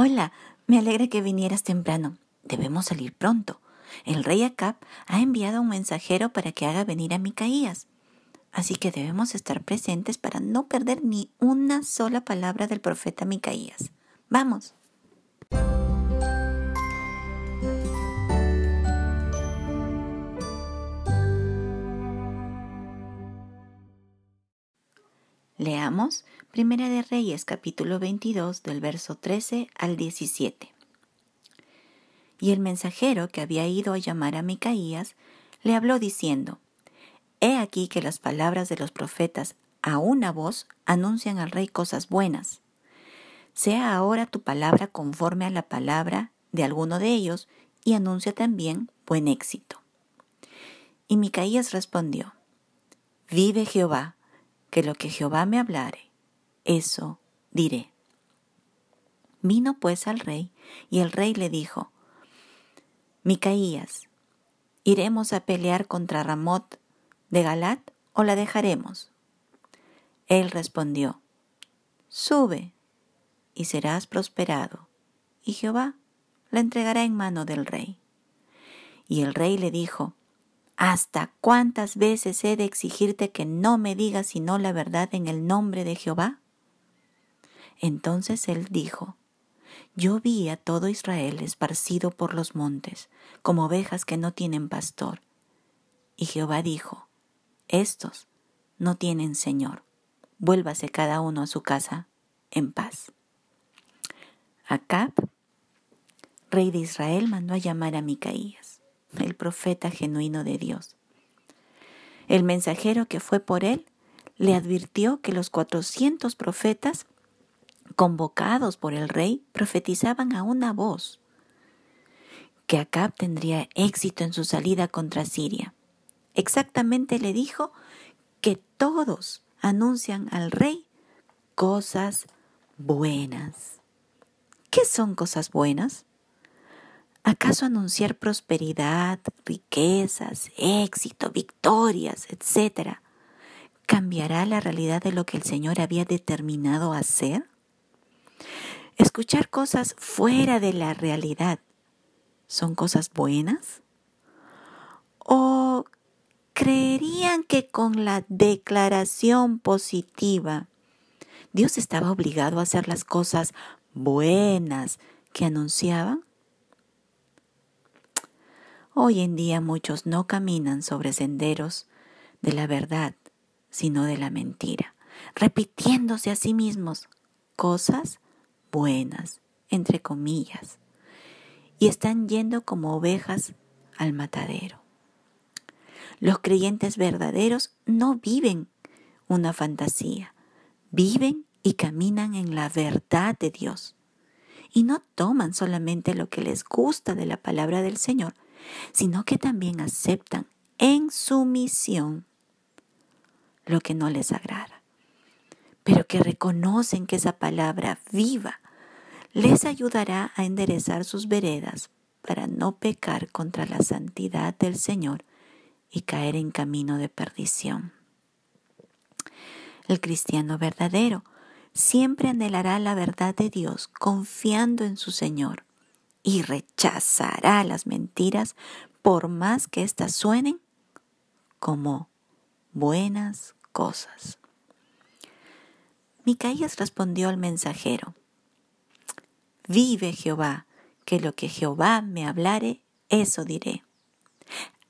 Hola, me alegra que vinieras temprano. Debemos salir pronto. El rey Acab ha enviado un mensajero para que haga venir a Micaías. Así que debemos estar presentes para no perder ni una sola palabra del profeta Micaías. Vamos. Leamos Primera de Reyes capítulo 22 del verso 13 al 17. Y el mensajero que había ido a llamar a Micaías le habló diciendo, He aquí que las palabras de los profetas a una voz anuncian al rey cosas buenas. Sea ahora tu palabra conforme a la palabra de alguno de ellos y anuncia también buen éxito. Y Micaías respondió, Vive Jehová, que lo que Jehová me hablare, eso diré. Vino pues al rey, y el rey le dijo, Micaías, ¿iremos a pelear contra Ramot de Galat o la dejaremos? Él respondió, Sube, y serás prosperado, y Jehová la entregará en mano del rey. Y el rey le dijo, ¿Hasta cuántas veces he de exigirte que no me digas sino la verdad en el nombre de Jehová? Entonces él dijo, Yo vi a todo Israel esparcido por los montes, como ovejas que no tienen pastor. Y Jehová dijo, Estos no tienen Señor, vuélvase cada uno a su casa en paz. Acab, rey de Israel, mandó a llamar a Micaías el profeta genuino de Dios. El mensajero que fue por él le advirtió que los cuatrocientos profetas convocados por el rey profetizaban a una voz que Acab tendría éxito en su salida contra Siria. Exactamente le dijo que todos anuncian al rey cosas buenas. ¿Qué son cosas buenas? ¿Acaso anunciar prosperidad, riquezas, éxito, victorias, etcétera, cambiará la realidad de lo que el Señor había determinado hacer? ¿Escuchar cosas fuera de la realidad son cosas buenas? ¿O creerían que con la declaración positiva Dios estaba obligado a hacer las cosas buenas que anunciaban? Hoy en día muchos no caminan sobre senderos de la verdad, sino de la mentira, repitiéndose a sí mismos cosas buenas, entre comillas, y están yendo como ovejas al matadero. Los creyentes verdaderos no viven una fantasía, viven y caminan en la verdad de Dios. Y no toman solamente lo que les gusta de la palabra del Señor, sino que también aceptan en su misión lo que no les agrada, pero que reconocen que esa palabra viva les ayudará a enderezar sus veredas para no pecar contra la santidad del Señor y caer en camino de perdición. El cristiano verdadero siempre anhelará la verdad de Dios confiando en su Señor y rechazará las mentiras por más que éstas suenen como buenas cosas. Micaías respondió al mensajero, Vive Jehová, que lo que Jehová me hablare, eso diré.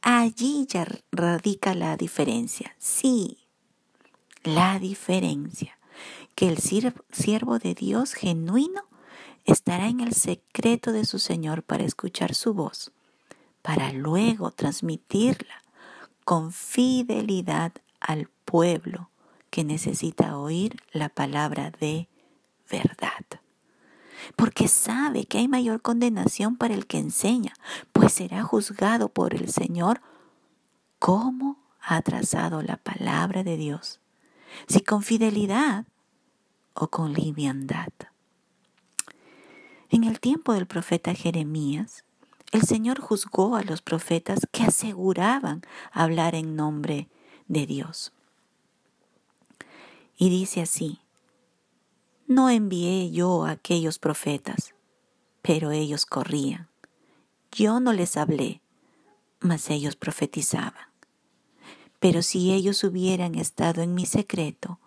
Allí ya radica la diferencia, sí, la diferencia, que el siervo de Dios genuino estará en el secreto de su Señor para escuchar su voz, para luego transmitirla con fidelidad al pueblo que necesita oír la palabra de verdad. Porque sabe que hay mayor condenación para el que enseña, pues será juzgado por el Señor cómo ha trazado la palabra de Dios, si con fidelidad o con liviandad. En el tiempo del profeta Jeremías, el Señor juzgó a los profetas que aseguraban hablar en nombre de Dios. Y dice así, no envié yo a aquellos profetas, pero ellos corrían. Yo no les hablé, mas ellos profetizaban. Pero si ellos hubieran estado en mi secreto,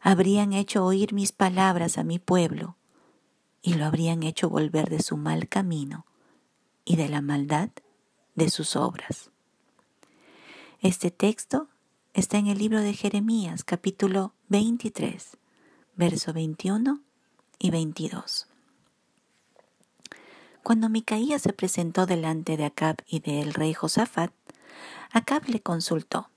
habrían hecho oír mis palabras a mi pueblo y lo habrían hecho volver de su mal camino y de la maldad de sus obras. Este texto está en el libro de Jeremías, capítulo 23, verso 21 y 22. Cuando Micaías se presentó delante de Acab y del rey Josafat, Acab le consultó.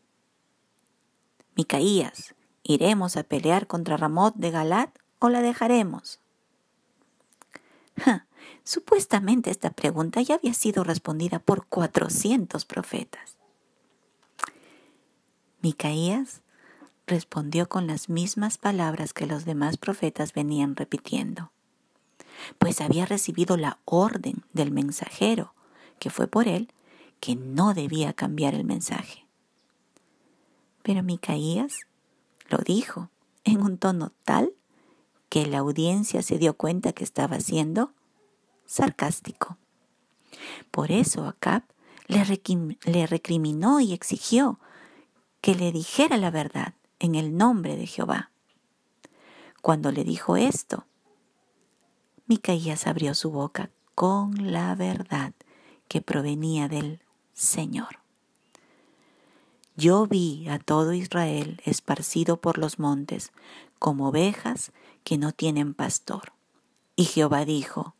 Micaías, ¿iremos a pelear contra Ramot de Galat o la dejaremos? Supuestamente esta pregunta ya había sido respondida por cuatrocientos profetas. Micaías respondió con las mismas palabras que los demás profetas venían repitiendo, pues había recibido la orden del mensajero, que fue por él, que no debía cambiar el mensaje. Pero Micaías lo dijo en un tono tal que la audiencia se dio cuenta que estaba siendo sarcástico. Por eso Acab le, le recriminó y exigió que le dijera la verdad en el nombre de Jehová. Cuando le dijo esto, Micaías abrió su boca con la verdad que provenía del Señor. Yo vi a todo Israel esparcido por los montes como ovejas que no tienen pastor. Y Jehová dijo,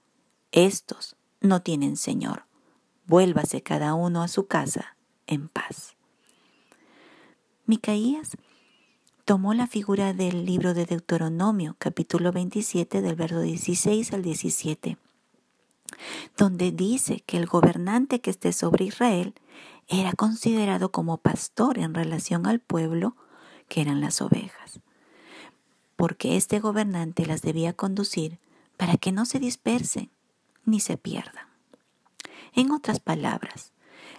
estos no tienen Señor, vuélvase cada uno a su casa en paz. Micaías tomó la figura del libro de Deuteronomio, capítulo 27, del verso 16 al 17, donde dice que el gobernante que esté sobre Israel era considerado como pastor en relación al pueblo que eran las ovejas, porque este gobernante las debía conducir para que no se dispersen ni se pierdan. En otras palabras,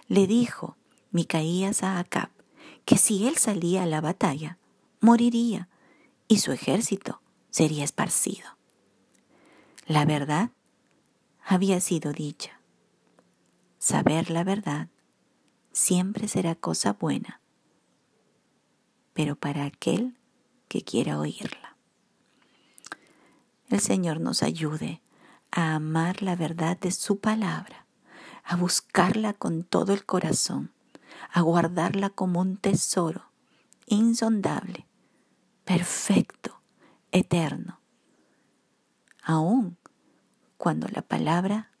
le dijo Micaías a Acab, que si él salía a la batalla, moriría y su ejército sería esparcido. La verdad había sido dicha. Saber la verdad siempre será cosa buena, pero para aquel que quiera oírla. El Señor nos ayude a amar la verdad de su palabra, a buscarla con todo el corazón a guardarla como un tesoro insondable, perfecto, eterno, aun cuando la palabra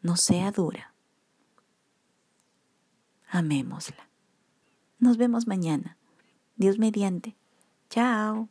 no sea dura. Amémosla. Nos vemos mañana. Dios mediante. Chao.